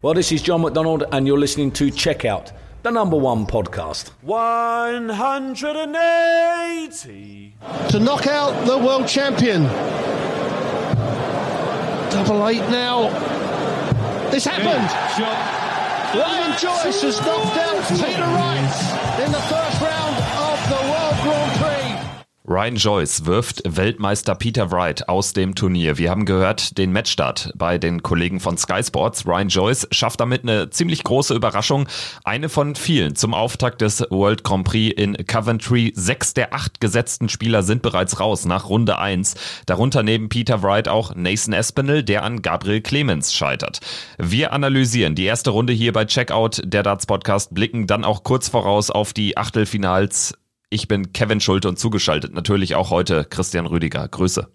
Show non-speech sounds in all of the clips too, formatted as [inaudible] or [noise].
Well, this is John McDonald, and you're listening to Checkout, the number one podcast. 180. to knock out the world champion. Double eight now. This happened. Ryan Joyce has knocked out Peter Wright in the first Ryan Joyce wirft Weltmeister Peter Wright aus dem Turnier. Wir haben gehört den Matchstart bei den Kollegen von Sky Sports. Ryan Joyce schafft damit eine ziemlich große Überraschung. Eine von vielen zum Auftakt des World Grand Prix in Coventry. Sechs der acht gesetzten Spieler sind bereits raus nach Runde eins. Darunter neben Peter Wright auch Nathan Espinel, der an Gabriel Clemens scheitert. Wir analysieren die erste Runde hier bei Checkout, der Darts Podcast, blicken dann auch kurz voraus auf die Achtelfinals ich bin Kevin Schulte und zugeschaltet natürlich auch heute Christian Rüdiger. Grüße.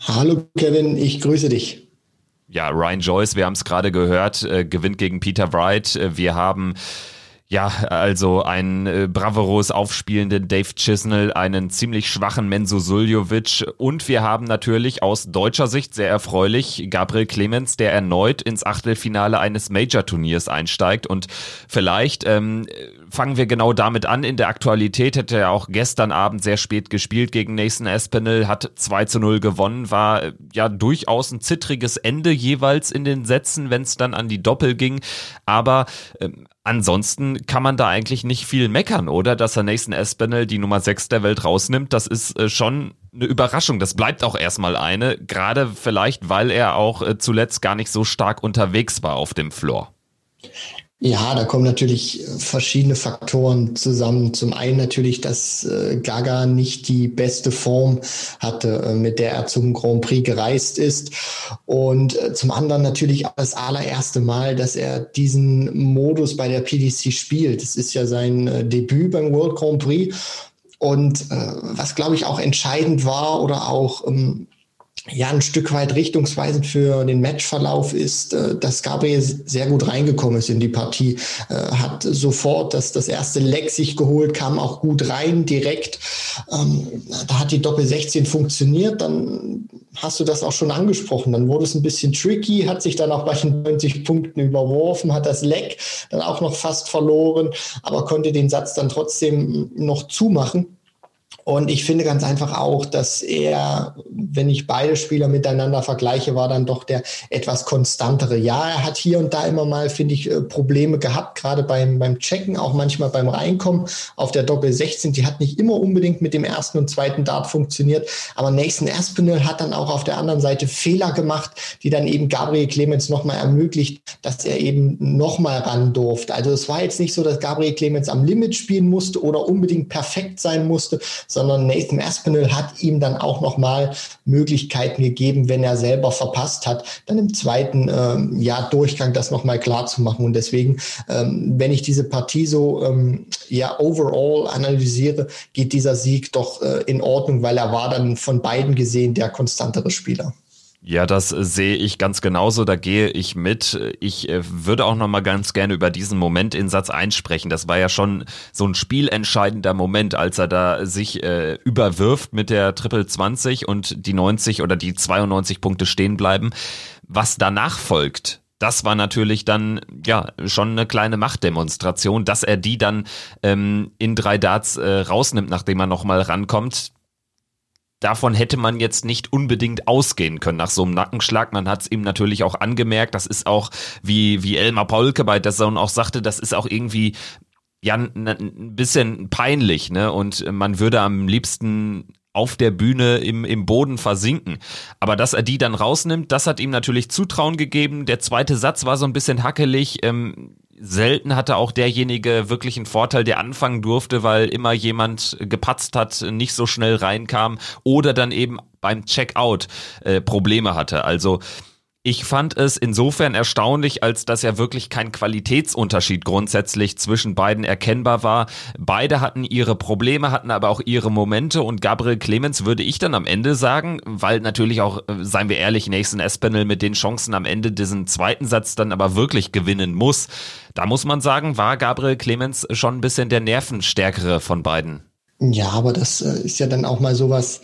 Hallo Kevin, ich grüße dich. Ja, Ryan Joyce, wir haben es gerade gehört, äh, gewinnt gegen Peter Wright. Äh, wir haben ja, also einen äh, bravourös aufspielenden Dave Chisnell, einen ziemlich schwachen Menzo Suljovic. Und wir haben natürlich aus deutscher Sicht sehr erfreulich Gabriel Clemens, der erneut ins Achtelfinale eines Major-Turniers einsteigt. Und vielleicht ähm, fangen wir genau damit an. In der Aktualität hätte er auch gestern Abend sehr spät gespielt gegen Nathan Espinel, hat 2 zu 0 gewonnen, war äh, ja durchaus ein zittriges Ende jeweils in den Sätzen, wenn es dann an die Doppel ging, aber ähm, Ansonsten kann man da eigentlich nicht viel meckern, oder? Dass er Nathan Espinel die Nummer 6 der Welt rausnimmt, das ist äh, schon eine Überraschung. Das bleibt auch erstmal eine, gerade vielleicht, weil er auch äh, zuletzt gar nicht so stark unterwegs war auf dem Floor. Ja, da kommen natürlich verschiedene Faktoren zusammen. Zum einen natürlich, dass äh, Gaga nicht die beste Form hatte, äh, mit der er zum Grand Prix gereist ist. Und äh, zum anderen natürlich auch das allererste Mal, dass er diesen Modus bei der PDC spielt. Das ist ja sein äh, Debüt beim World Grand Prix. Und äh, was, glaube ich, auch entscheidend war oder auch ähm, ja ein Stück weit richtungsweisend für den Matchverlauf ist, äh, dass Gabriel sehr gut reingekommen ist in die Partie, äh, hat sofort das, das erste Leck sich geholt, kam auch gut rein direkt. Ähm, da hat die Doppel 16 funktioniert, dann hast du das auch schon angesprochen. Dann wurde es ein bisschen tricky, hat sich dann auch bei den 90 Punkten überworfen, hat das Leck dann auch noch fast verloren, aber konnte den Satz dann trotzdem noch zumachen. Und ich finde ganz einfach auch, dass er, wenn ich beide Spieler miteinander vergleiche, war dann doch der etwas konstantere. Ja, er hat hier und da immer mal, finde ich, äh, Probleme gehabt, gerade beim, beim Checken, auch manchmal beim Reinkommen auf der Doppel 16. Die hat nicht immer unbedingt mit dem ersten und zweiten Dart funktioniert. Aber Nathan Aspinall hat dann auch auf der anderen Seite Fehler gemacht, die dann eben Gabriel Clemens nochmal ermöglicht, dass er eben nochmal ran durfte. Also es war jetzt nicht so, dass Gabriel Clemens am Limit spielen musste oder unbedingt perfekt sein musste, sondern Nathan Aspinall hat ihm dann auch nochmal Möglichkeiten gegeben, wenn er selber verpasst hat, dann im zweiten ähm, ja, Durchgang das nochmal klar zu machen. Und deswegen, ähm, wenn ich diese Partie so ähm, ja overall analysiere, geht dieser Sieg doch äh, in Ordnung, weil er war dann von beiden gesehen der konstantere Spieler. Ja, das äh, sehe ich ganz genauso, da gehe ich mit. Ich äh, würde auch noch mal ganz gerne über diesen Moment in Satz 1 sprechen. Das war ja schon so ein spielentscheidender Moment, als er da sich äh, überwirft mit der Triple 20 und die 90 oder die 92 Punkte stehen bleiben. Was danach folgt, das war natürlich dann ja schon eine kleine Machtdemonstration, dass er die dann ähm, in drei Darts äh, rausnimmt, nachdem er noch mal rankommt davon hätte man jetzt nicht unbedingt ausgehen können nach so einem Nackenschlag. Man hat es ihm natürlich auch angemerkt. Das ist auch, wie, wie Elmar Paulke bei der Zone auch sagte, das ist auch irgendwie ja ein bisschen peinlich, ne? Und man würde am liebsten auf der Bühne im, im Boden versinken. Aber dass er die dann rausnimmt, das hat ihm natürlich Zutrauen gegeben. Der zweite Satz war so ein bisschen hackelig. Ähm, selten hatte auch derjenige wirklich einen Vorteil, der anfangen durfte, weil immer jemand gepatzt hat, nicht so schnell reinkam oder dann eben beim Checkout äh, Probleme hatte. Also ich fand es insofern erstaunlich, als dass ja wirklich kein Qualitätsunterschied grundsätzlich zwischen beiden erkennbar war. Beide hatten ihre Probleme, hatten aber auch ihre Momente und Gabriel Clemens würde ich dann am Ende sagen, weil natürlich auch, äh, seien wir ehrlich, Nathan Espinel mit den Chancen am Ende diesen zweiten Satz dann aber wirklich gewinnen muss. Da muss man sagen, war Gabriel Clemens schon ein bisschen der nervenstärkere von beiden. Ja, aber das äh, ist ja dann auch mal sowas,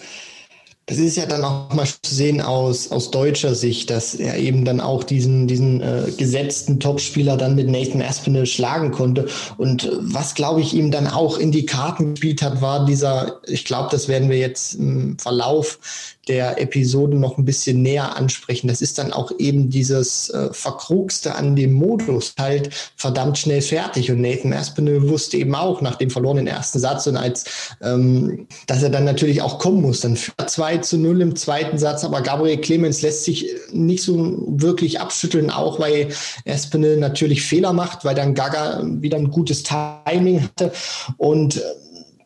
Das ist ja dann auch mal zu sehen aus, aus deutscher Sicht, dass er eben dann auch diesen, diesen äh, gesetzten Topspieler dann mit Nathan Aspinall schlagen konnte. Und was, glaube ich, ihm dann auch in die Karten gespielt hat, war dieser, ich glaube, das werden wir jetzt im Verlauf der Episode noch ein bisschen näher ansprechen. Das ist dann auch eben dieses äh, Verkrugste an dem Modus, halt verdammt schnell fertig. Und Nathan Aspinall wusste eben auch nach dem verlorenen ersten Satz und als, ähm, dass er dann natürlich auch kommen muss. Dann 2 zu 0 im zweiten Satz, aber Gabriel Clemens lässt sich nicht so wirklich abschütteln, auch weil Aspinall natürlich Fehler macht, weil dann Gaga wieder ein gutes Timing hatte und äh,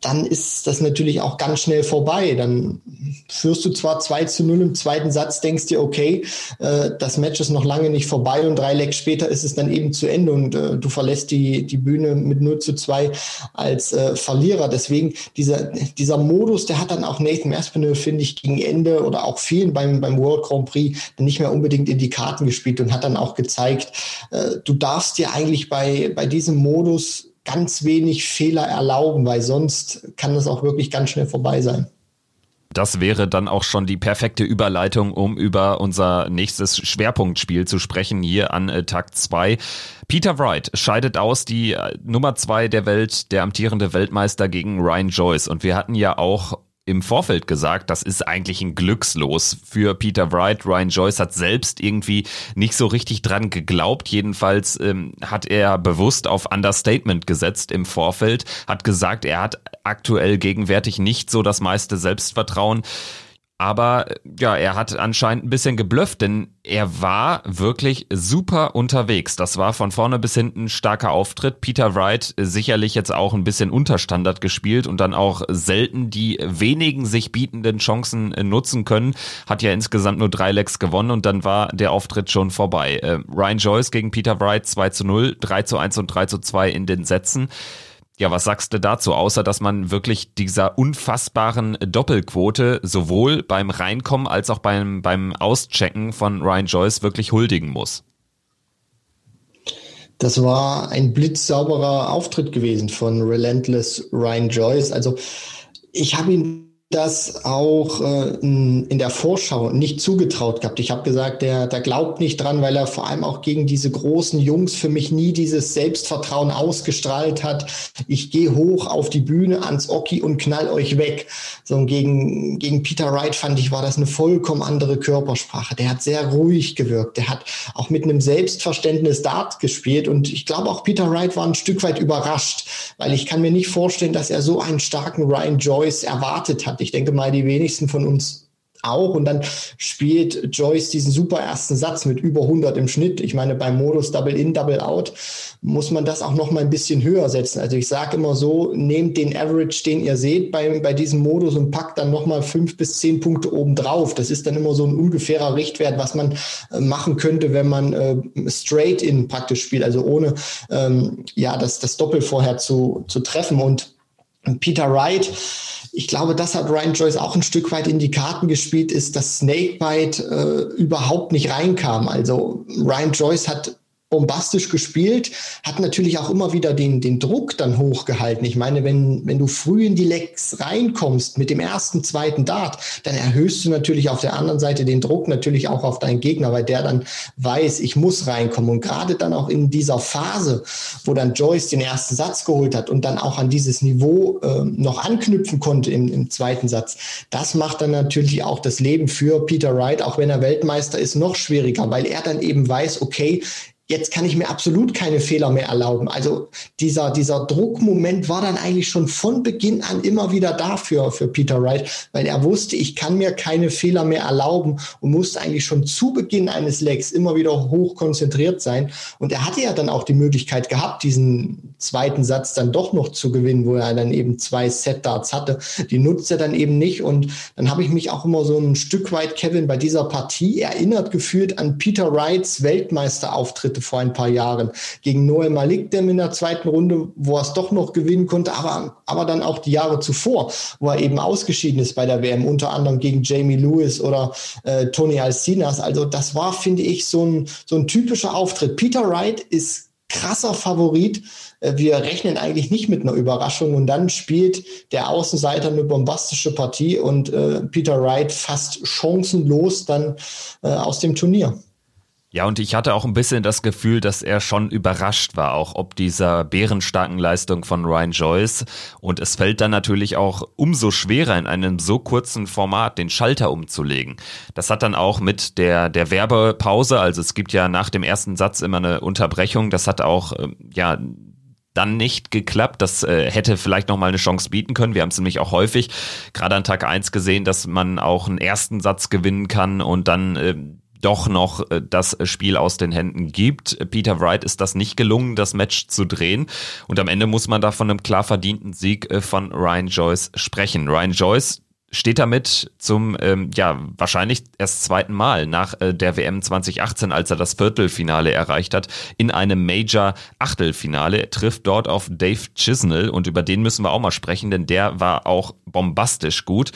dann ist das natürlich auch ganz schnell vorbei. Dann führst du zwar 2 zu 0 im zweiten Satz, denkst dir, okay, äh, das Match ist noch lange nicht vorbei und drei Lecks später ist es dann eben zu Ende und äh, du verlässt die, die Bühne mit 0 zu 2 als äh, Verlierer. Deswegen dieser, dieser Modus, der hat dann auch Nathan Aspinall, finde ich, gegen Ende oder auch vielen beim, beim World Grand Prix nicht mehr unbedingt in die Karten gespielt und hat dann auch gezeigt, äh, du darfst dir eigentlich bei, bei diesem Modus ganz wenig Fehler erlauben, weil sonst kann das auch wirklich ganz schnell vorbei sein. Das wäre dann auch schon die perfekte Überleitung, um über unser nächstes Schwerpunktspiel zu sprechen, hier an äh, Tag 2. Peter Wright scheidet aus, die äh, Nummer 2 der Welt, der amtierende Weltmeister gegen Ryan Joyce. Und wir hatten ja auch im Vorfeld gesagt, das ist eigentlich ein Glückslos für Peter Wright. Ryan Joyce hat selbst irgendwie nicht so richtig dran geglaubt. Jedenfalls ähm, hat er bewusst auf Understatement gesetzt im Vorfeld, hat gesagt, er hat aktuell gegenwärtig nicht so das meiste Selbstvertrauen. Aber ja, er hat anscheinend ein bisschen geblufft, denn er war wirklich super unterwegs. Das war von vorne bis hinten starker Auftritt. Peter Wright sicherlich jetzt auch ein bisschen Unterstandard gespielt und dann auch selten die wenigen sich bietenden Chancen nutzen können. Hat ja insgesamt nur drei Lecks gewonnen und dann war der Auftritt schon vorbei. Äh, Ryan Joyce gegen Peter Wright 2 zu 0, 3 zu 1 und 3 zu 2 in den Sätzen. Ja, was sagst du dazu, außer dass man wirklich dieser unfassbaren Doppelquote sowohl beim Reinkommen als auch beim, beim Auschecken von Ryan Joyce wirklich huldigen muss? Das war ein blitzsauberer Auftritt gewesen von Relentless Ryan Joyce. Also ich habe ihn das auch äh, in der Vorschau nicht zugetraut gehabt. Ich habe gesagt, der, der glaubt nicht dran, weil er vor allem auch gegen diese großen Jungs für mich nie dieses Selbstvertrauen ausgestrahlt hat. Ich gehe hoch auf die Bühne ans Oki und knall euch weg. So gegen, gegen Peter Wright fand ich, war das eine vollkommen andere Körpersprache. Der hat sehr ruhig gewirkt. Der hat auch mit einem Selbstverständnis Dart gespielt und ich glaube auch Peter Wright war ein Stück weit überrascht, weil ich kann mir nicht vorstellen, dass er so einen starken Ryan Joyce erwartet hat. Ich denke mal, die wenigsten von uns auch. Und dann spielt Joyce diesen super ersten Satz mit über 100 im Schnitt. Ich meine, beim Modus Double In, Double Out muss man das auch noch mal ein bisschen höher setzen. Also ich sage immer so, nehmt den Average, den ihr seht bei, bei diesem Modus und packt dann noch mal fünf bis zehn Punkte oben drauf. Das ist dann immer so ein ungefährer Richtwert, was man äh, machen könnte, wenn man äh, Straight In praktisch spielt, also ohne ähm, ja das, das Doppel vorher zu, zu treffen. Und Peter Wright, ich glaube, das hat Ryan Joyce auch ein Stück weit in die Karten gespielt, ist, dass Snakebite äh, überhaupt nicht reinkam. Also Ryan Joyce hat bombastisch gespielt, hat natürlich auch immer wieder den, den Druck dann hochgehalten. Ich meine, wenn, wenn du früh in die Lecks reinkommst mit dem ersten, zweiten Dart, dann erhöhst du natürlich auf der anderen Seite den Druck natürlich auch auf deinen Gegner, weil der dann weiß, ich muss reinkommen. Und gerade dann auch in dieser Phase, wo dann Joyce den ersten Satz geholt hat und dann auch an dieses Niveau äh, noch anknüpfen konnte im, im zweiten Satz, das macht dann natürlich auch das Leben für Peter Wright, auch wenn er Weltmeister ist, noch schwieriger, weil er dann eben weiß, okay, Jetzt kann ich mir absolut keine Fehler mehr erlauben. Also dieser, dieser Druckmoment war dann eigentlich schon von Beginn an immer wieder dafür für Peter Wright, weil er wusste, ich kann mir keine Fehler mehr erlauben und musste eigentlich schon zu Beginn eines Legs immer wieder hoch konzentriert sein. Und er hatte ja dann auch die Möglichkeit gehabt, diesen zweiten Satz dann doch noch zu gewinnen, wo er dann eben zwei Set-Darts hatte. Die nutzt er dann eben nicht. Und dann habe ich mich auch immer so ein Stück weit, Kevin, bei dieser Partie erinnert gefühlt an Peter Wrights Weltmeisterauftritte vor ein paar Jahren. Gegen Noel Malik, der in der zweiten Runde, wo er es doch noch gewinnen konnte, aber, aber dann auch die Jahre zuvor, wo er eben ausgeschieden ist bei der WM, unter anderem gegen Jamie Lewis oder äh, Tony Alcinas. Also das war, finde ich, so ein, so ein typischer Auftritt. Peter Wright ist krasser Favorit. Äh, wir rechnen eigentlich nicht mit einer Überraschung und dann spielt der Außenseiter eine bombastische Partie und äh, Peter Wright fast chancenlos dann äh, aus dem Turnier. Ja, und ich hatte auch ein bisschen das Gefühl, dass er schon überrascht war, auch ob dieser bärenstarken Leistung von Ryan Joyce. Und es fällt dann natürlich auch umso schwerer, in einem so kurzen Format den Schalter umzulegen. Das hat dann auch mit der, der Werbepause, also es gibt ja nach dem ersten Satz immer eine Unterbrechung, das hat auch, ähm, ja, dann nicht geklappt. Das äh, hätte vielleicht noch mal eine Chance bieten können. Wir haben es nämlich auch häufig gerade an Tag eins gesehen, dass man auch einen ersten Satz gewinnen kann und dann äh, doch noch äh, das Spiel aus den Händen gibt. Peter Wright ist das nicht gelungen, das Match zu drehen. Und am Ende muss man da von einem klar verdienten Sieg äh, von Ryan Joyce sprechen. Ryan Joyce steht damit zum ähm, ja wahrscheinlich erst zweiten Mal nach äh, der WM 2018, als er das Viertelfinale erreicht hat, in einem Major Achtelfinale. Er trifft dort auf Dave Chisnell und über den müssen wir auch mal sprechen, denn der war auch bombastisch gut.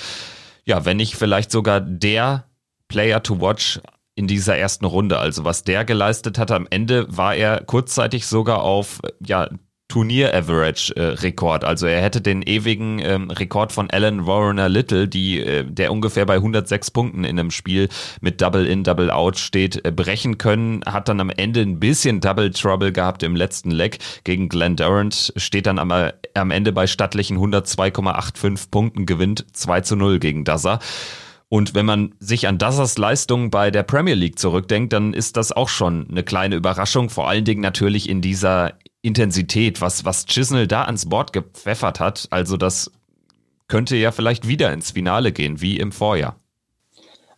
Ja, wenn nicht vielleicht sogar der Player to watch in dieser ersten Runde. Also was der geleistet hat, am Ende war er kurzzeitig sogar auf ja, Turnier-Average-Rekord. Äh, also er hätte den ewigen ähm, Rekord von Alan Warner Little, die, äh, der ungefähr bei 106 Punkten in einem Spiel mit Double In, Double Out steht, äh, brechen können. Hat dann am Ende ein bisschen Double Trouble gehabt im letzten Leg gegen Glenn Durant. Steht dann am, am Ende bei stattlichen 102,85 Punkten, gewinnt 2 zu 0 gegen Daza. Und wenn man sich an Dassers Leistung bei der Premier League zurückdenkt, dann ist das auch schon eine kleine Überraschung, vor allen Dingen natürlich in dieser Intensität, was, was Chisnell da ans Board gepfeffert hat. Also das könnte ja vielleicht wieder ins Finale gehen, wie im Vorjahr.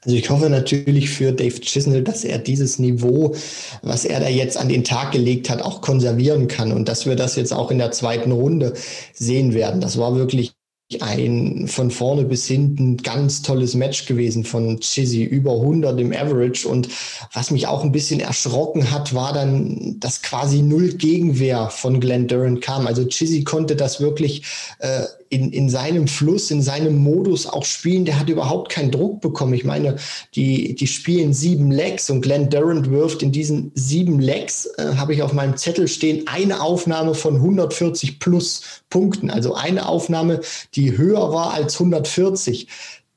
Also ich hoffe natürlich für Dave Chisnell, dass er dieses Niveau, was er da jetzt an den Tag gelegt hat, auch konservieren kann und dass wir das jetzt auch in der zweiten Runde sehen werden. Das war wirklich ein von vorne bis hinten ganz tolles Match gewesen von Chizzy, über 100 im Average. Und was mich auch ein bisschen erschrocken hat, war dann, dass quasi null Gegenwehr von Glenn Durant kam. Also Chizzy konnte das wirklich äh, in, in seinem Fluss, in seinem Modus auch spielen. Der hat überhaupt keinen Druck bekommen. Ich meine, die, die spielen sieben Legs und Glenn Durant wirft in diesen sieben Legs, äh, habe ich auf meinem Zettel stehen, eine Aufnahme von 140 plus Punkten. Also eine Aufnahme, die höher war als 140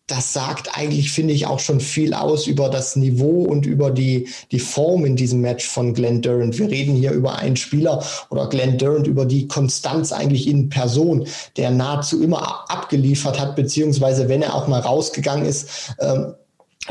das sagt eigentlich, finde ich, auch schon viel aus über das Niveau und über die, die Form in diesem Match von Glenn Durant. Wir reden hier über einen Spieler oder Glenn Durant über die Konstanz eigentlich in Person, der nahezu immer abgeliefert hat, beziehungsweise wenn er auch mal rausgegangen ist, ähm,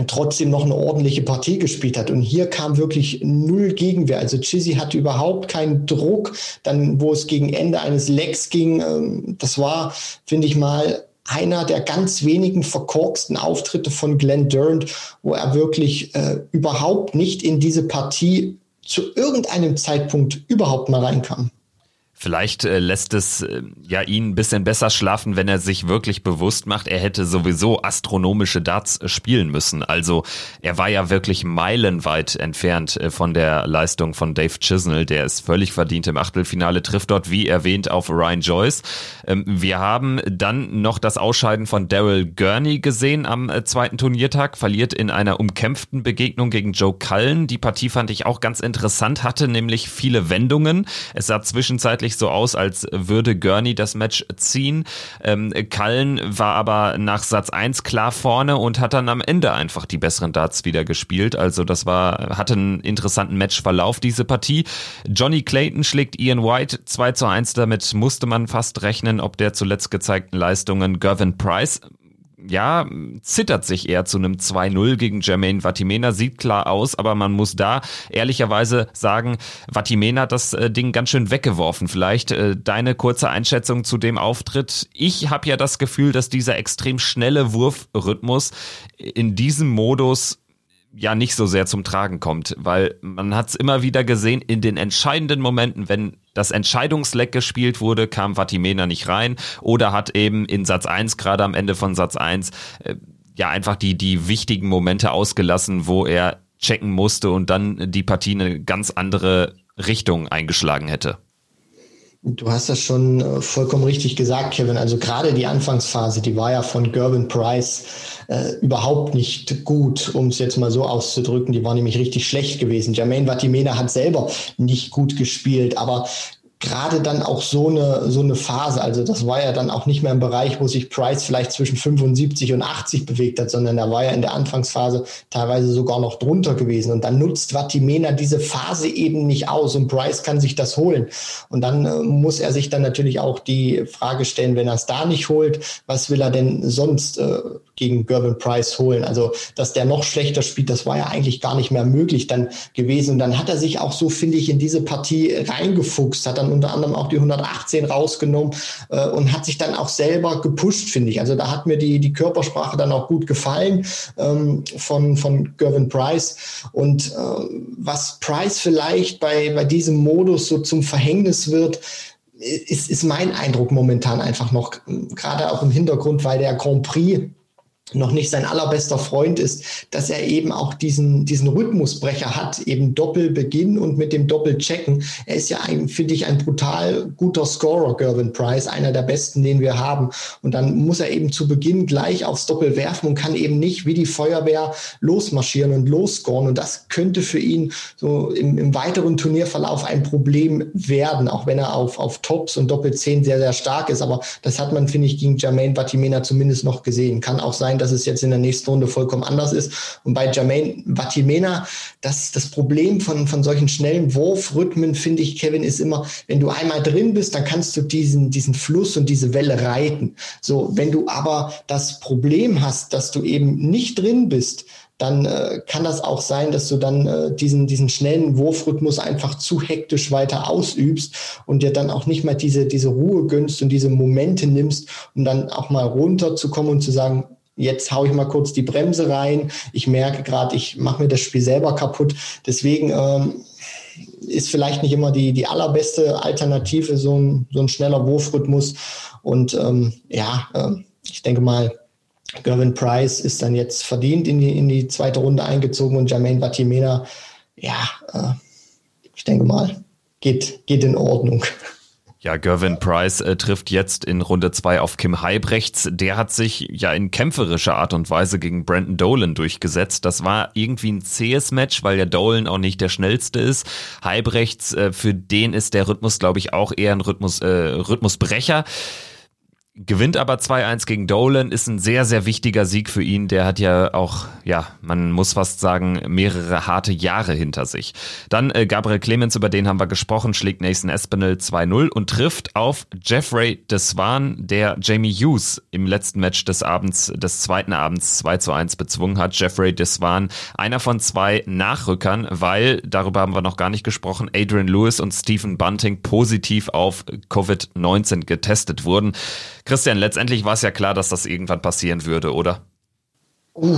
trotzdem noch eine ordentliche Partie gespielt hat. Und hier kam wirklich null Gegenwehr. Also Chizzy hatte überhaupt keinen Druck. Dann, wo es gegen Ende eines Lecks ging, ähm, das war, finde ich mal, einer der ganz wenigen verkorksten Auftritte von Glenn Durant, wo er wirklich äh, überhaupt nicht in diese Partie zu irgendeinem Zeitpunkt überhaupt mal reinkam. Vielleicht äh, lässt es äh, ja ihn ein bisschen besser schlafen, wenn er sich wirklich bewusst macht, er hätte sowieso astronomische Darts äh, spielen müssen. Also er war ja wirklich meilenweit entfernt äh, von der Leistung von Dave Chisnell, der ist völlig verdient im Achtelfinale, trifft dort wie erwähnt auf Ryan Joyce. Ähm, wir haben dann noch das Ausscheiden von Daryl Gurney gesehen am zweiten Turniertag, verliert in einer umkämpften Begegnung gegen Joe Cullen. Die Partie fand ich auch ganz interessant, hatte nämlich viele Wendungen. Es sah zwischenzeitlich wirklich so aus, als würde Gurney das Match ziehen. Ähm, Cullen war aber nach Satz 1 klar vorne und hat dann am Ende einfach die besseren Darts wieder gespielt. Also das war, hatte einen interessanten Matchverlauf, diese Partie. Johnny Clayton schlägt Ian White 2 zu 1. Damit musste man fast rechnen, ob der zuletzt gezeigten Leistungen Gervin Price ja, zittert sich eher zu einem 2-0 gegen Jermaine Vatimena, sieht klar aus, aber man muss da ehrlicherweise sagen, Vatimena hat das äh, Ding ganz schön weggeworfen. Vielleicht äh, deine kurze Einschätzung zu dem Auftritt. Ich habe ja das Gefühl, dass dieser extrem schnelle Wurfrhythmus in diesem Modus ja nicht so sehr zum Tragen kommt, weil man hat es immer wieder gesehen, in den entscheidenden Momenten, wenn das Entscheidungsleck gespielt wurde, kam Vatimena nicht rein oder hat eben in Satz 1, gerade am Ende von Satz 1, äh, ja einfach die, die wichtigen Momente ausgelassen, wo er checken musste und dann die Partie eine ganz andere Richtung eingeschlagen hätte. Du hast das schon äh, vollkommen richtig gesagt, Kevin. Also gerade die Anfangsphase, die war ja von Gervin Price äh, überhaupt nicht gut, um es jetzt mal so auszudrücken. Die war nämlich richtig schlecht gewesen. Jermaine Vatimena hat selber nicht gut gespielt, aber gerade dann auch so eine, so eine Phase. Also das war ja dann auch nicht mehr im Bereich, wo sich Price vielleicht zwischen 75 und 80 bewegt hat, sondern da war ja in der Anfangsphase teilweise sogar noch drunter gewesen. Und dann nutzt Vatimena diese Phase eben nicht aus und Price kann sich das holen. Und dann äh, muss er sich dann natürlich auch die Frage stellen, wenn er es da nicht holt, was will er denn sonst äh, gegen Gervin Price holen? Also, dass der noch schlechter spielt, das war ja eigentlich gar nicht mehr möglich dann gewesen. Und dann hat er sich auch so, finde ich, in diese Partie reingefuchst, hat dann dann unter anderem auch die 118 rausgenommen äh, und hat sich dann auch selber gepusht, finde ich. Also da hat mir die, die Körpersprache dann auch gut gefallen ähm, von, von Gervin Price. Und äh, was Price vielleicht bei, bei diesem Modus so zum Verhängnis wird, ist, ist mein Eindruck momentan einfach noch, gerade auch im Hintergrund, weil der Grand Prix noch nicht sein allerbester Freund ist, dass er eben auch diesen, diesen Rhythmusbrecher hat, eben Doppelbeginn und mit dem Doppelchecken. Er ist ja, finde ich, ein brutal guter Scorer, Gervin Price, einer der besten, den wir haben. Und dann muss er eben zu Beginn gleich aufs Doppel werfen und kann eben nicht wie die Feuerwehr losmarschieren und losscoren. Und das könnte für ihn so im, im weiteren Turnierverlauf ein Problem werden, auch wenn er auf, auf Tops und Doppel 10 sehr, sehr stark ist. Aber das hat man, finde ich, gegen Jermaine Batimena zumindest noch gesehen. Kann auch sein, dass es jetzt in der nächsten Runde vollkommen anders ist. Und bei Jermaine Vatimena, das, das Problem von, von solchen schnellen Wurfrhythmen, finde ich, Kevin, ist immer, wenn du einmal drin bist, dann kannst du diesen, diesen Fluss und diese Welle reiten. So, wenn du aber das Problem hast, dass du eben nicht drin bist, dann äh, kann das auch sein, dass du dann äh, diesen, diesen schnellen Wurfrhythmus einfach zu hektisch weiter ausübst und dir dann auch nicht mal diese, diese Ruhe gönnst und diese Momente nimmst, um dann auch mal runterzukommen und zu sagen, Jetzt haue ich mal kurz die Bremse rein. Ich merke gerade, ich mache mir das Spiel selber kaputt. Deswegen ähm, ist vielleicht nicht immer die, die allerbeste Alternative so ein, so ein schneller Wurfrhythmus. Und ähm, ja, äh, ich denke mal, Gervin Price ist dann jetzt verdient in die, in die zweite Runde eingezogen und Jermaine Batimena, ja, äh, ich denke mal, geht, geht in Ordnung. [laughs] Ja, Gervin Price äh, trifft jetzt in Runde zwei auf Kim Heibrechts. Der hat sich ja in kämpferischer Art und Weise gegen Brandon Dolan durchgesetzt. Das war irgendwie ein zähes Match, weil der Dolan auch nicht der schnellste ist. Heibrechts, äh, für den ist der Rhythmus, glaube ich, auch eher ein Rhythmus, äh, Rhythmusbrecher gewinnt aber 2-1 gegen Dolan, ist ein sehr, sehr wichtiger Sieg für ihn. Der hat ja auch, ja, man muss fast sagen, mehrere harte Jahre hinter sich. Dann äh, Gabriel Clemens, über den haben wir gesprochen, schlägt Nathan Espinel 2-0 und trifft auf Jeffrey Deswan, der Jamie Hughes im letzten Match des Abends, des zweiten Abends 2-1 bezwungen hat. Jeffrey Deswan, einer von zwei Nachrückern, weil, darüber haben wir noch gar nicht gesprochen, Adrian Lewis und Stephen Bunting positiv auf Covid-19 getestet wurden. Christian, letztendlich war es ja klar, dass das irgendwann passieren würde, oder? Uh,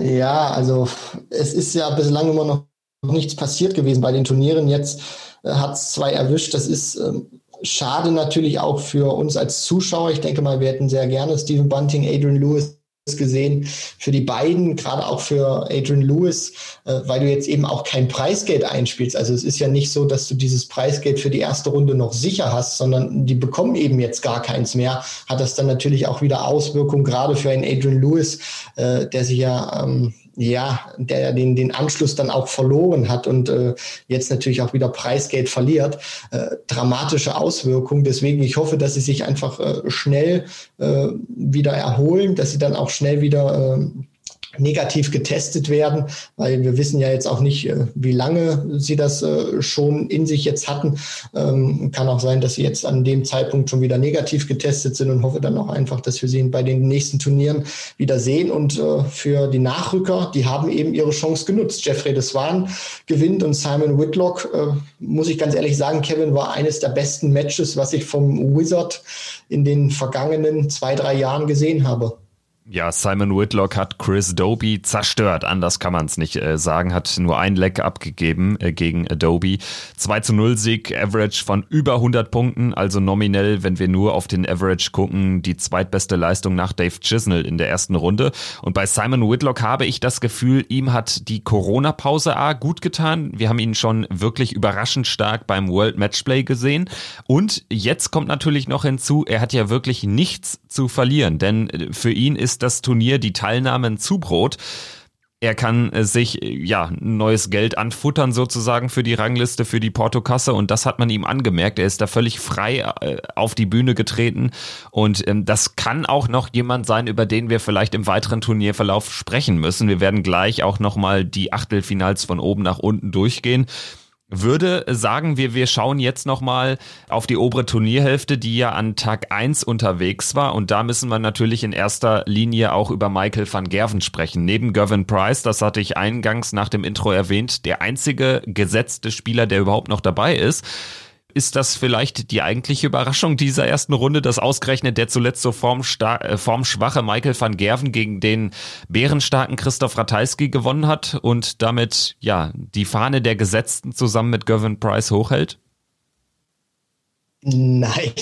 ja, also es ist ja bislang immer noch nichts passiert gewesen bei den Turnieren. Jetzt äh, hat es zwei erwischt. Das ist ähm, schade natürlich auch für uns als Zuschauer. Ich denke mal, wir hätten sehr gerne Stephen Bunting, Adrian Lewis gesehen für die beiden, gerade auch für Adrian Lewis, äh, weil du jetzt eben auch kein Preisgeld einspielst. Also es ist ja nicht so, dass du dieses Preisgeld für die erste Runde noch sicher hast, sondern die bekommen eben jetzt gar keins mehr. Hat das dann natürlich auch wieder Auswirkungen, gerade für einen Adrian Lewis, äh, der sich ja ähm, ja, der den, den Anschluss dann auch verloren hat und äh, jetzt natürlich auch wieder Preisgeld verliert, äh, dramatische Auswirkungen. Deswegen, ich hoffe, dass sie sich einfach äh, schnell äh, wieder erholen, dass sie dann auch schnell wieder äh, negativ getestet werden, weil wir wissen ja jetzt auch nicht, äh, wie lange sie das äh, schon in sich jetzt hatten. Ähm, kann auch sein, dass sie jetzt an dem Zeitpunkt schon wieder negativ getestet sind und hoffe dann auch einfach, dass wir sie bei den nächsten Turnieren wieder sehen. Und äh, für die Nachrücker, die haben eben ihre Chance genutzt. Jeffrey Deswan gewinnt und Simon Whitlock, muss ich ganz ehrlich sagen, Kevin war eines der besten Matches, was ich vom Wizard in den vergangenen zwei, drei Jahren gesehen habe. Ja, Simon Whitlock hat Chris Doby zerstört. Anders kann man es nicht äh, sagen. Hat nur ein Leck abgegeben äh, gegen Adobe. 2 zu 0 Sieg, Average von über 100 Punkten. Also nominell, wenn wir nur auf den Average gucken, die zweitbeste Leistung nach Dave Chisnell in der ersten Runde. Und bei Simon Whitlock habe ich das Gefühl, ihm hat die Corona-Pause A gut getan. Wir haben ihn schon wirklich überraschend stark beim World Matchplay gesehen. Und jetzt kommt natürlich noch hinzu, er hat ja wirklich nichts zu verlieren. Denn äh, für ihn ist ist das Turnier die Teilnahme ein Zubrot. Er kann äh, sich äh, ja neues Geld anfuttern sozusagen für die Rangliste, für die Portokasse und das hat man ihm angemerkt. Er ist da völlig frei äh, auf die Bühne getreten und ähm, das kann auch noch jemand sein, über den wir vielleicht im weiteren Turnierverlauf sprechen müssen. Wir werden gleich auch noch mal die Achtelfinals von oben nach unten durchgehen würde sagen wir, wir schauen jetzt nochmal auf die obere Turnierhälfte, die ja an Tag 1 unterwegs war. Und da müssen wir natürlich in erster Linie auch über Michael van Gerven sprechen. Neben Gavin Price, das hatte ich eingangs nach dem Intro erwähnt, der einzige gesetzte Spieler, der überhaupt noch dabei ist ist das vielleicht die eigentliche Überraschung dieser ersten Runde, dass ausgerechnet der zuletzt so äh, formschwache Michael van Gerven gegen den bärenstarken Christoph Ratajski gewonnen hat und damit ja die Fahne der Gesetzten zusammen mit Gavin Price hochhält? Nein,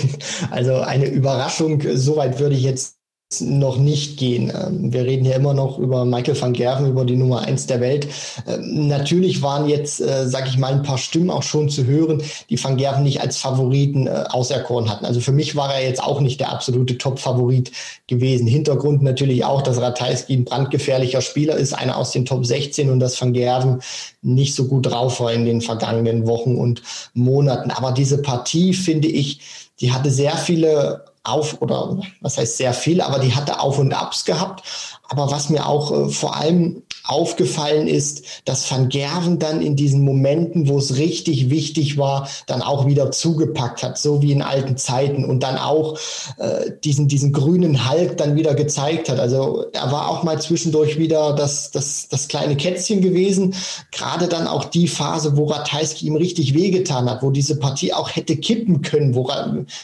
also eine Überraschung, soweit würde ich jetzt noch nicht gehen. Ähm, wir reden hier immer noch über Michael van Gerven, über die Nummer eins der Welt. Ähm, natürlich waren jetzt, äh, sag ich mal, ein paar Stimmen auch schon zu hören, die van Gerven nicht als Favoriten äh, auserkoren hatten. Also für mich war er jetzt auch nicht der absolute Top-Favorit gewesen. Hintergrund natürlich auch, dass Ratajski ein brandgefährlicher Spieler ist, einer aus den Top 16 und dass van Gerven nicht so gut drauf war in den vergangenen Wochen und Monaten. Aber diese Partie, finde ich, die hatte sehr viele auf oder was heißt sehr viel, aber die hatte Auf und Abs gehabt. Aber was mir auch äh, vor allem aufgefallen ist, dass Van Gerven dann in diesen Momenten, wo es richtig wichtig war, dann auch wieder zugepackt hat, so wie in alten Zeiten und dann auch äh, diesen, diesen grünen Hulk dann wieder gezeigt hat. Also er war auch mal zwischendurch wieder das, das, das kleine Kätzchen gewesen. Gerade dann auch die Phase, wo Ratajski ihm richtig wehgetan hat, wo diese Partie auch hätte kippen können. Wo,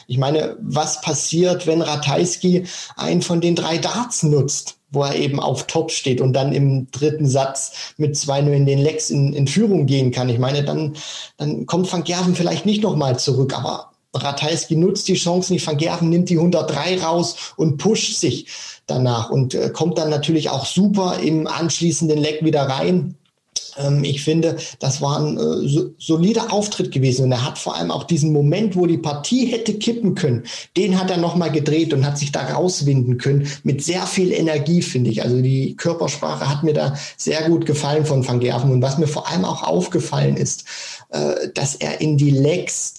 ich meine, was passiert, wenn Ratajski einen von den drei Darts nutzt? Wo er eben auf Top steht und dann im dritten Satz mit 2-0 in den Lecks in, in Führung gehen kann. Ich meine, dann, dann kommt Van Gerven vielleicht nicht nochmal zurück, aber Ratajski nutzt die Chancen, die Van Gerven nimmt die 103 raus und pusht sich danach und äh, kommt dann natürlich auch super im anschließenden Leck wieder rein. Ähm, ich finde, das war ein äh, solider Auftritt gewesen und er hat vor allem auch diesen Moment, wo die Partie hätte kippen können, den hat er nochmal gedreht und hat sich da rauswinden können mit sehr viel Energie, finde ich. Also die Körpersprache hat mir da sehr gut gefallen von Van Gerven und was mir vor allem auch aufgefallen ist, äh, dass er in die Legs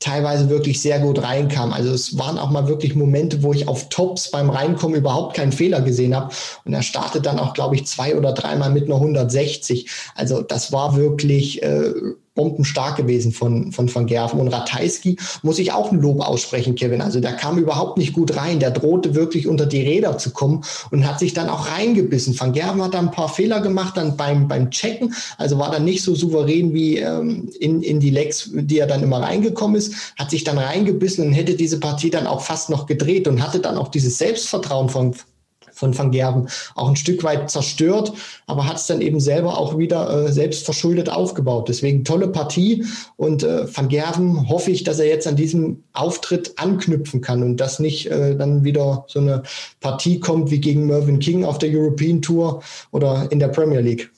teilweise wirklich sehr gut reinkam. Also es waren auch mal wirklich Momente, wo ich auf Tops beim Reinkommen überhaupt keinen Fehler gesehen habe. Und er startet dann auch, glaube ich, zwei oder dreimal mit einer 160. Also das war wirklich äh, bombenstark gewesen von, von Van Gerven. Und Ratajski muss ich auch ein Lob aussprechen, Kevin. Also der kam überhaupt nicht gut rein. Der drohte wirklich unter die Räder zu kommen und hat sich dann auch reingebissen. Van Gerven hat da ein paar Fehler gemacht dann beim, beim Checken. Also war dann nicht so souverän wie ähm, in, in die Lecks, die er dann immer reingekommen ist. Hat sich dann reingebissen und hätte diese Partie dann auch fast noch gedreht und hatte dann auch dieses Selbstvertrauen von, von Van Gerben auch ein Stück weit zerstört, aber hat es dann eben selber auch wieder äh, selbst verschuldet aufgebaut. Deswegen tolle Partie und äh, Van Gerben hoffe ich, dass er jetzt an diesem Auftritt anknüpfen kann und dass nicht äh, dann wieder so eine Partie kommt wie gegen Mervyn King auf der European Tour oder in der Premier League.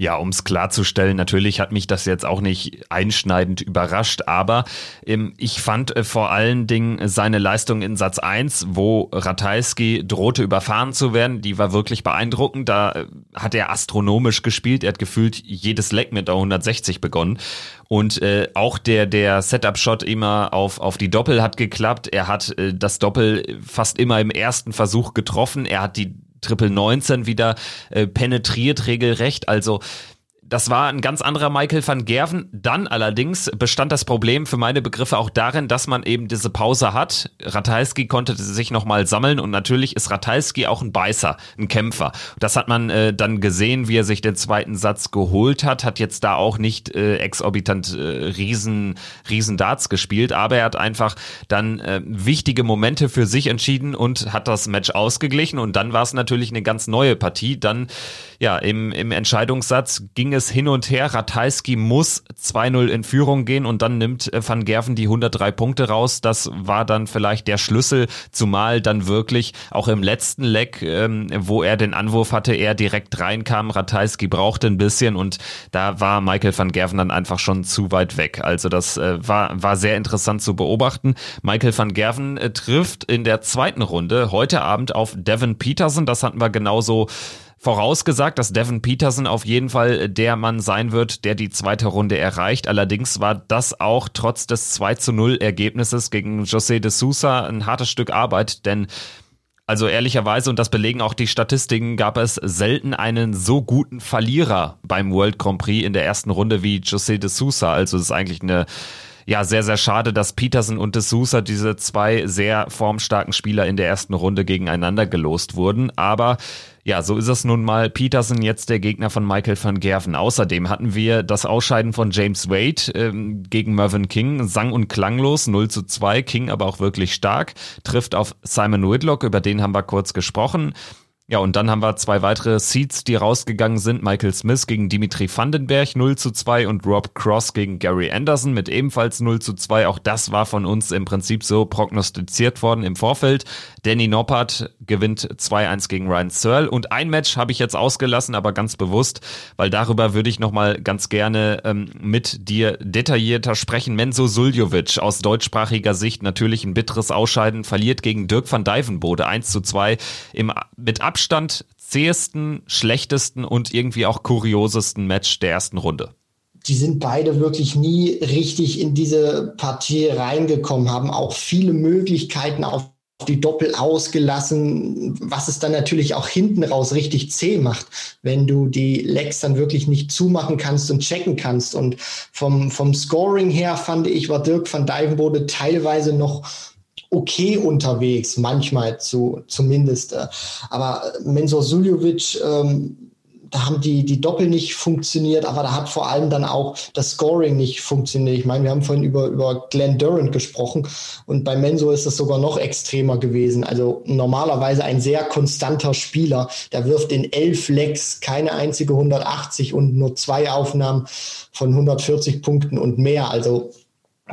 Ja, um es klarzustellen, natürlich hat mich das jetzt auch nicht einschneidend überrascht, aber ähm, ich fand äh, vor allen Dingen seine Leistung in Satz 1, wo Ratajski drohte überfahren zu werden, die war wirklich beeindruckend. Da äh, hat er astronomisch gespielt, er hat gefühlt jedes Leck mit der 160 begonnen. Und äh, auch der, der Setup-Shot immer auf, auf die Doppel hat geklappt. Er hat äh, das Doppel fast immer im ersten Versuch getroffen. Er hat die Triple 19 wieder äh, penetriert regelrecht. Also Das war ein ganz anderer Michael van Gerven. Dann allerdings bestand das Problem für meine Begriffe auch darin, dass man eben diese Pause hat. Ratajski konnte sich nochmal sammeln und natürlich ist Ratajski auch ein Beißer, ein Kämpfer. Das hat man äh, dann gesehen, wie er sich den zweiten Satz geholt hat, hat jetzt da auch nicht äh, exorbitant äh, riesen, riesen Darts gespielt, aber er hat einfach dann äh, wichtige Momente für sich entschieden und hat das Match ausgeglichen und dann war es natürlich eine ganz neue Partie. Dann, ja, im, im Entscheidungssatz ging es hin und her. Ratajski muss 2-0 in Führung gehen und dann nimmt äh, Van Gerven die 103 Punkte raus. Das war dann vielleicht der Schlüssel, zumal dann wirklich auch im letzten Leck, ähm, wo er den Anwurf hatte, er direkt reinkam. Ratajski brauchte ein bisschen und da war Michael van Gerven dann einfach schon zu weit weg. Also das äh, war, war sehr interessant zu beobachten. Michael van Gerven äh, trifft in der zweiten Runde heute Abend auf Devin Peterson. Das hatten wir genauso vorausgesagt, dass Devin Peterson auf jeden Fall der Mann sein wird, der die zweite Runde erreicht. Allerdings war das auch trotz des 2 zu 0 Ergebnisses gegen José de Sousa ein hartes Stück Arbeit, denn also ehrlicherweise, und das belegen auch die Statistiken, gab es selten einen so guten Verlierer beim World Grand Prix in der ersten Runde wie José de Sousa. Also es ist eigentlich eine ja, sehr, sehr schade, dass Peterson und De Sousa, diese zwei sehr formstarken Spieler in der ersten Runde gegeneinander gelost wurden. Aber ja, so ist es nun mal. Peterson jetzt der Gegner von Michael van Gerven. Außerdem hatten wir das Ausscheiden von James Wade ähm, gegen Mervyn King. Sang und klanglos, 0 zu 2. King aber auch wirklich stark. Trifft auf Simon Whitlock, über den haben wir kurz gesprochen. Ja, und dann haben wir zwei weitere Seeds, die rausgegangen sind. Michael Smith gegen Dimitri Vandenberg 0 zu 2 und Rob Cross gegen Gary Anderson mit ebenfalls 0 zu 2. Auch das war von uns im Prinzip so prognostiziert worden im Vorfeld. Danny Noppert gewinnt 2-1 gegen Ryan Searle und ein Match habe ich jetzt ausgelassen, aber ganz bewusst, weil darüber würde ich nochmal ganz gerne ähm, mit dir detaillierter sprechen. Menzo Suljovic aus deutschsprachiger Sicht natürlich ein bitteres Ausscheiden, verliert gegen Dirk van Dijvenbode 1 zu 2 im, mit Abstand Abstand zähesten, schlechtesten und irgendwie auch kuriosesten Match der ersten Runde die sind beide wirklich nie richtig in diese Partie reingekommen, haben auch viele Möglichkeiten auf die Doppel ausgelassen, was es dann natürlich auch hinten raus richtig zäh macht, wenn du die Lecks dann wirklich nicht zumachen kannst und checken kannst. Und vom, vom Scoring her fand ich, war Dirk van Dijvenbode teilweise noch okay unterwegs, manchmal zu, zumindest. Äh. Aber Mensur Suljovic, ähm, da haben die, die Doppel nicht funktioniert, aber da hat vor allem dann auch das Scoring nicht funktioniert. Ich meine, wir haben vorhin über, über Glenn Durant gesprochen und bei Mensur ist das sogar noch extremer gewesen. Also normalerweise ein sehr konstanter Spieler, der wirft in elf Lecks keine einzige 180 und nur zwei Aufnahmen von 140 Punkten und mehr. Also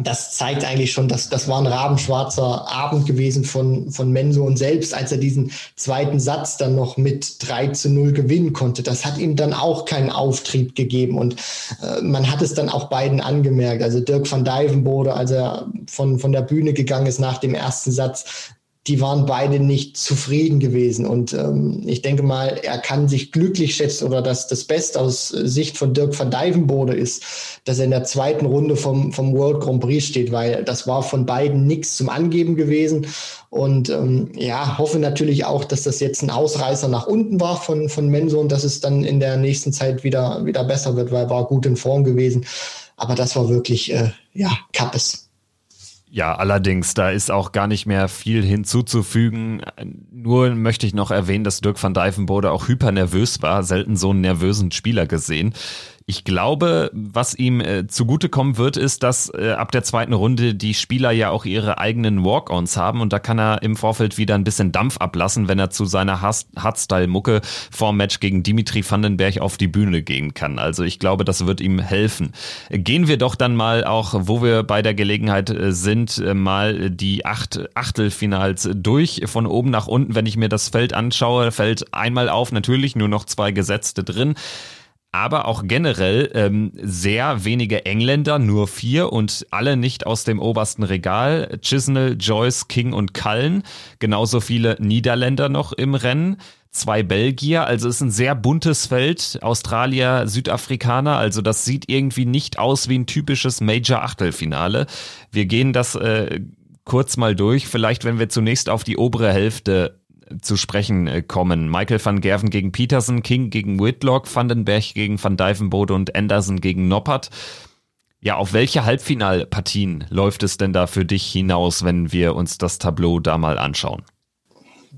das zeigt eigentlich schon, dass das war ein rabenschwarzer Abend gewesen von, von Menso und selbst, als er diesen zweiten Satz dann noch mit 3 zu 0 gewinnen konnte. Das hat ihm dann auch keinen Auftrieb gegeben und äh, man hat es dann auch beiden angemerkt. Also Dirk van Dijvenbode, als er von, von der Bühne gegangen ist nach dem ersten Satz, die waren beide nicht zufrieden gewesen. Und ähm, ich denke mal, er kann sich glücklich schätzen oder dass das Beste aus Sicht von Dirk van Dijvenbode ist, dass er in der zweiten Runde vom, vom World Grand Prix steht, weil das war von beiden nichts zum Angeben gewesen. Und ähm, ja, hoffe natürlich auch, dass das jetzt ein Ausreißer nach unten war von, von Menso und dass es dann in der nächsten Zeit wieder, wieder besser wird, weil er war gut in Form gewesen. Aber das war wirklich, äh, ja, Kappes. Ja, allerdings, da ist auch gar nicht mehr viel hinzuzufügen. Nur möchte ich noch erwähnen, dass Dirk van Dijvenbode auch hyper nervös war. Selten so einen nervösen Spieler gesehen. Ich glaube, was ihm äh, zugutekommen wird, ist, dass äh, ab der zweiten Runde die Spieler ja auch ihre eigenen Walk-Ons haben und da kann er im Vorfeld wieder ein bisschen Dampf ablassen, wenn er zu seiner Hardstyle-Mucke vorm Match gegen Dimitri Vandenberg auf die Bühne gehen kann. Also ich glaube, das wird ihm helfen. Gehen wir doch dann mal auch, wo wir bei der Gelegenheit äh, sind, äh, mal die acht Achtelfinals durch, von oben nach unten. Wenn ich mir das Feld anschaue, fällt einmal auf, natürlich nur noch zwei Gesetzte drin aber auch generell ähm, sehr wenige Engländer, nur vier und alle nicht aus dem obersten Regal. Chisnell, Joyce, King und Cullen. Genauso viele Niederländer noch im Rennen. Zwei Belgier, also ist ein sehr buntes Feld. Australier, Südafrikaner, also das sieht irgendwie nicht aus wie ein typisches Major-Achtelfinale. Wir gehen das äh, kurz mal durch. Vielleicht, wenn wir zunächst auf die obere Hälfte zu sprechen äh, kommen. Michael van Gerven gegen Peterson, King gegen Whitlock, Vandenberg gegen Van Dijvenbode und Anderson gegen Noppert. Ja, auf welche Halbfinalpartien läuft es denn da für dich hinaus, wenn wir uns das Tableau da mal anschauen?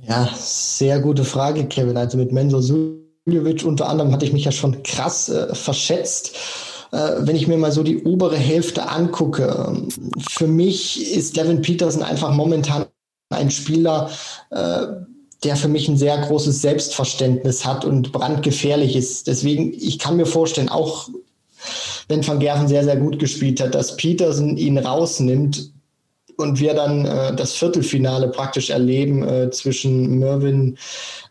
Ja, sehr gute Frage, Kevin. Also mit Mensur Suljovic unter anderem hatte ich mich ja schon krass äh, verschätzt. Äh, wenn ich mir mal so die obere Hälfte angucke, für mich ist Devin Peterson einfach momentan ein Spieler, äh, der für mich ein sehr großes Selbstverständnis hat und brandgefährlich ist. Deswegen, ich kann mir vorstellen, auch wenn Van Gerven sehr, sehr gut gespielt hat, dass Peterson ihn rausnimmt und wir dann äh, das Viertelfinale praktisch erleben äh, zwischen Mervyn,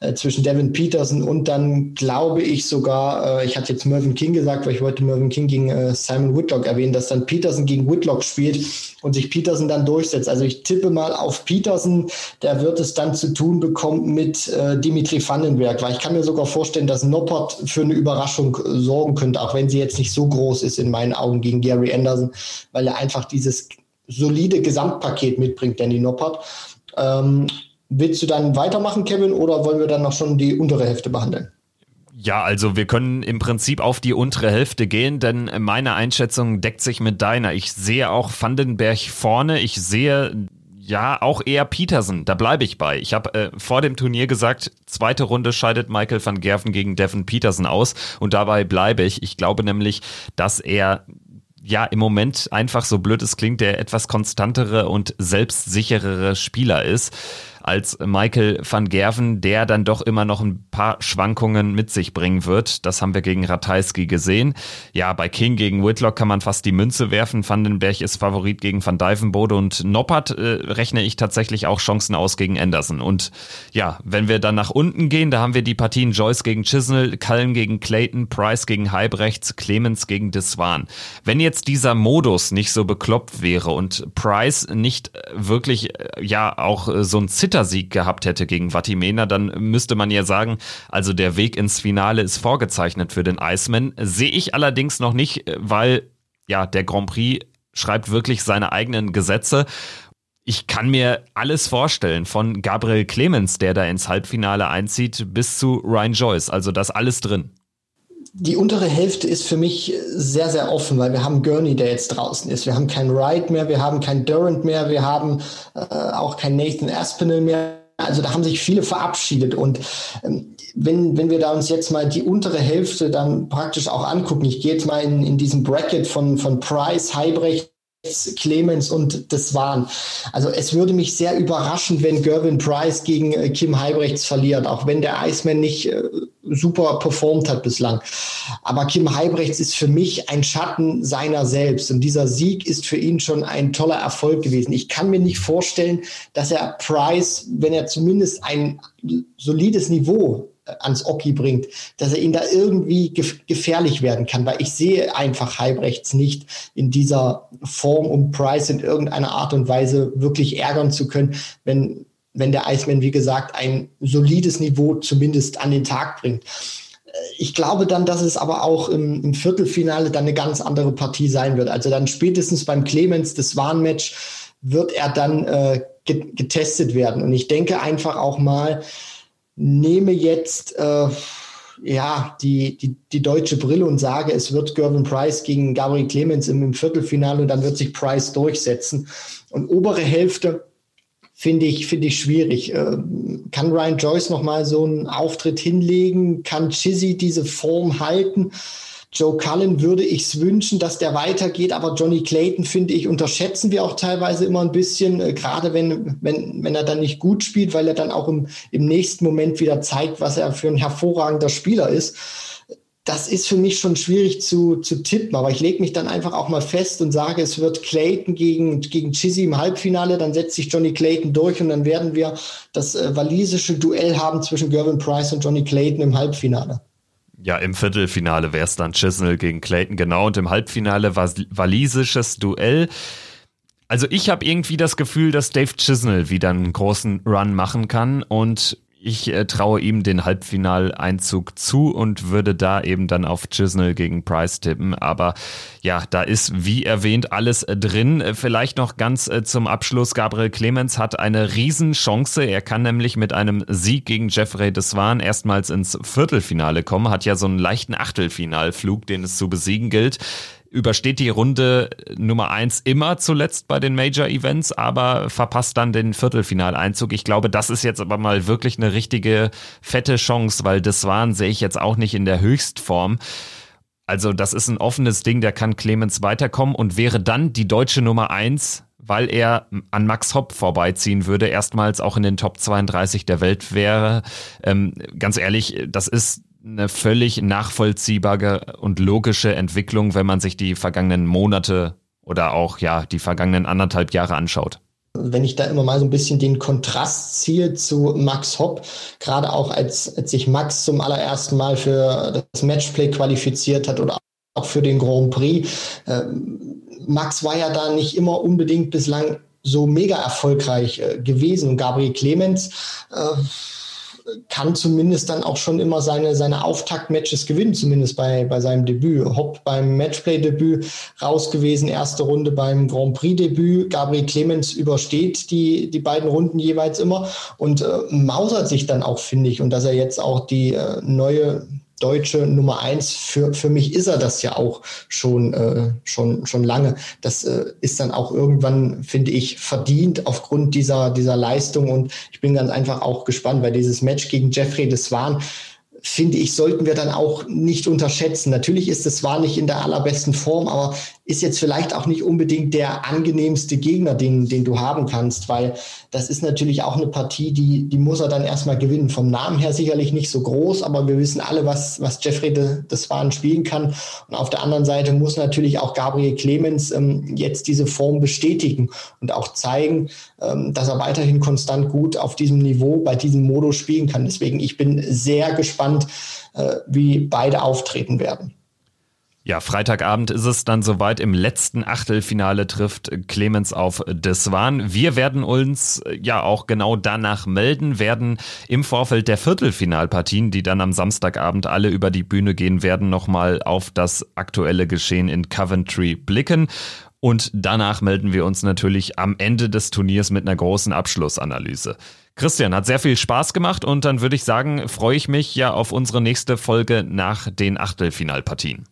äh, zwischen Devin Peterson und dann glaube ich sogar, äh, ich hatte jetzt Mervyn King gesagt, weil ich wollte Mervyn King gegen äh, Simon Whitlock erwähnen, dass dann Peterson gegen Whitlock spielt und sich Peterson dann durchsetzt. Also ich tippe mal auf Peterson, der wird es dann zu tun bekommen mit äh, Dimitri Vandenberg, weil ich kann mir sogar vorstellen, dass Noppert für eine Überraschung sorgen könnte, auch wenn sie jetzt nicht so groß ist in meinen Augen gegen Gary Anderson, weil er einfach dieses solide Gesamtpaket mitbringt, Danny Noppert. Ähm, willst du dann weitermachen, Kevin, oder wollen wir dann noch schon die untere Hälfte behandeln? Ja, also wir können im Prinzip auf die untere Hälfte gehen, denn meine Einschätzung deckt sich mit deiner. Ich sehe auch Vandenberg vorne. Ich sehe ja auch eher Peterson. Da bleibe ich bei. Ich habe äh, vor dem Turnier gesagt, zweite Runde scheidet Michael van Gerven gegen Devin Peterson aus und dabei bleibe ich. Ich glaube nämlich, dass er ja im Moment einfach so blöd es klingt, der etwas konstantere und selbstsicherere Spieler ist als Michael van Gerven, der dann doch immer noch ein paar Schwankungen mit sich bringen wird. Das haben wir gegen Ratajski gesehen. Ja, bei King gegen Whitlock kann man fast die Münze werfen. Vandenberg ist Favorit gegen Van Dijvenbode und Noppert äh, rechne ich tatsächlich auch Chancen aus gegen Anderson. Und ja, wenn wir dann nach unten gehen, da haben wir die Partien Joyce gegen Chisnell, Cullen gegen Clayton, Price gegen Halbrechts, Clemens gegen Deswan. Wenn jetzt dieser Modus nicht so bekloppt wäre und Price nicht wirklich äh, ja auch äh, so ein Zitter Sieg gehabt hätte gegen Vatimena, dann müsste man ja sagen, also der Weg ins Finale ist vorgezeichnet für den Iceman. Sehe ich allerdings noch nicht, weil ja, der Grand Prix schreibt wirklich seine eigenen Gesetze. Ich kann mir alles vorstellen, von Gabriel Clemens, der da ins Halbfinale einzieht, bis zu Ryan Joyce. Also das alles drin die untere Hälfte ist für mich sehr, sehr offen, weil wir haben Gurney, der jetzt draußen ist. Wir haben keinen Wright mehr, wir haben keinen Durant mehr, wir haben äh, auch keinen Nathan Aspinall mehr. Also da haben sich viele verabschiedet. Und ähm, wenn, wenn wir da uns jetzt mal die untere Hälfte dann praktisch auch angucken, ich gehe jetzt mal in, in diesem Bracket von, von Price, Heibrecht, Clemens und das waren. Also es würde mich sehr überraschen, wenn Gervin Price gegen äh, Kim Heibrechts verliert, auch wenn der Iceman nicht äh, super performt hat bislang. Aber Kim Heibrechts ist für mich ein Schatten seiner selbst und dieser Sieg ist für ihn schon ein toller Erfolg gewesen. Ich kann mir nicht vorstellen, dass er Price, wenn er zumindest ein solides Niveau ans Oki bringt, dass er ihn da irgendwie gefährlich werden kann, weil ich sehe einfach Halbrechts nicht in dieser Form, um Price in irgendeiner Art und Weise wirklich ärgern zu können, wenn, wenn der Iceman, wie gesagt, ein solides Niveau zumindest an den Tag bringt. Ich glaube dann, dass es aber auch im, im Viertelfinale dann eine ganz andere Partie sein wird. Also dann spätestens beim Clemens, das Warnmatch, wird er dann äh, getestet werden. Und ich denke einfach auch mal, nehme jetzt äh, ja die, die, die deutsche Brille und sage, es wird Gervin Price gegen Gabriel Clemens im, im Viertelfinale und dann wird sich Price durchsetzen. Und obere Hälfte finde ich, finde ich schwierig. Äh, kann Ryan Joyce nochmal so einen Auftritt hinlegen? Kann Chizzy diese Form halten? Joe Cullen würde ich es wünschen, dass der weitergeht, aber Johnny Clayton, finde ich, unterschätzen wir auch teilweise immer ein bisschen, äh, gerade wenn, wenn, wenn er dann nicht gut spielt, weil er dann auch im, im nächsten Moment wieder zeigt, was er für ein hervorragender Spieler ist. Das ist für mich schon schwierig zu, zu tippen, aber ich lege mich dann einfach auch mal fest und sage, es wird Clayton gegen, gegen Chizzy im Halbfinale, dann setzt sich Johnny Clayton durch und dann werden wir das äh, walisische Duell haben zwischen Gervin Price und Johnny Clayton im Halbfinale. Ja, im Viertelfinale wäre es dann Chisnell gegen Clayton, genau. Und im Halbfinale war walisisches Duell. Also ich habe irgendwie das Gefühl, dass Dave Chisnell wieder einen großen Run machen kann. Und Ich äh, traue ihm den Halbfinaleinzug zu und würde da eben dann auf Chisnell gegen Price tippen. Aber ja, da ist wie erwähnt alles äh, drin. Äh, vielleicht noch ganz äh, zum Abschluss. Gabriel Clemens hat eine Riesenchance. Er kann nämlich mit einem Sieg gegen Jeffrey Deswan erstmals ins Viertelfinale kommen. Hat ja so einen leichten Achtelfinalflug, den es zu besiegen gilt übersteht die Runde Nummer eins immer zuletzt bei den Major Events, aber verpasst dann den Viertelfinaleinzug. Ich glaube, das ist jetzt aber mal wirklich eine richtige fette Chance, weil das waren sehe ich jetzt auch nicht in der Höchstform. Also das ist ein offenes Ding, da kann Clemens weiterkommen und wäre dann die deutsche Nummer eins, weil er an Max Hopp vorbeiziehen würde, erstmals auch in den Top 32 der Welt wäre. Ähm, ganz ehrlich, das ist eine völlig nachvollziehbare und logische Entwicklung, wenn man sich die vergangenen Monate oder auch ja die vergangenen anderthalb Jahre anschaut. Wenn ich da immer mal so ein bisschen den Kontrast ziehe zu Max Hopp, gerade auch als, als sich Max zum allerersten Mal für das Matchplay qualifiziert hat oder auch für den Grand Prix. Äh, Max war ja da nicht immer unbedingt bislang so mega erfolgreich äh, gewesen. Gabriel Clemens äh, kann zumindest dann auch schon immer seine, seine Auftaktmatches gewinnen, zumindest bei, bei seinem Debüt. Hopp beim Matchplay-Debüt raus gewesen, erste Runde beim Grand Prix-Debüt. Gabriel Clemens übersteht die, die beiden Runden jeweils immer und äh, mausert sich dann auch, finde ich. Und dass er jetzt auch die äh, neue deutsche Nummer eins. Für, für mich ist er das ja auch schon, äh, schon, schon lange. Das äh, ist dann auch irgendwann, finde ich, verdient aufgrund dieser, dieser Leistung. Und ich bin ganz einfach auch gespannt, weil dieses Match gegen Jeffrey Deswan finde ich, sollten wir dann auch nicht unterschätzen. Natürlich ist es zwar nicht in der allerbesten Form, aber ist jetzt vielleicht auch nicht unbedingt der angenehmste Gegner, den, den du haben kannst, weil das ist natürlich auch eine Partie, die, die muss er dann erstmal gewinnen. Vom Namen her sicherlich nicht so groß, aber wir wissen alle, was, was Jeffrey de, des Waren spielen kann. Und auf der anderen Seite muss natürlich auch Gabriel Clemens ähm, jetzt diese Form bestätigen und auch zeigen, ähm, dass er weiterhin konstant gut auf diesem Niveau, bei diesem Modus spielen kann. Deswegen, ich bin sehr gespannt, äh, wie beide auftreten werden. Ja, Freitagabend ist es dann soweit. Im letzten Achtelfinale trifft Clemens auf Deswan. Wir werden uns ja auch genau danach melden, werden im Vorfeld der Viertelfinalpartien, die dann am Samstagabend alle über die Bühne gehen werden, nochmal auf das aktuelle Geschehen in Coventry blicken. Und danach melden wir uns natürlich am Ende des Turniers mit einer großen Abschlussanalyse. Christian, hat sehr viel Spaß gemacht und dann würde ich sagen, freue ich mich ja auf unsere nächste Folge nach den Achtelfinalpartien.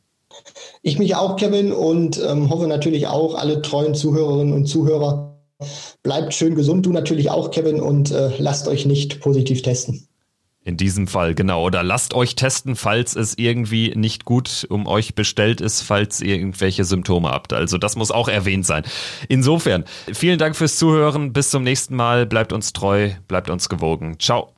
Ich mich auch, Kevin, und ähm, hoffe natürlich auch, alle treuen Zuhörerinnen und Zuhörer, bleibt schön gesund. Du natürlich auch, Kevin, und äh, lasst euch nicht positiv testen. In diesem Fall, genau. Oder lasst euch testen, falls es irgendwie nicht gut um euch bestellt ist, falls ihr irgendwelche Symptome habt. Also das muss auch erwähnt sein. Insofern, vielen Dank fürs Zuhören. Bis zum nächsten Mal. Bleibt uns treu, bleibt uns gewogen. Ciao.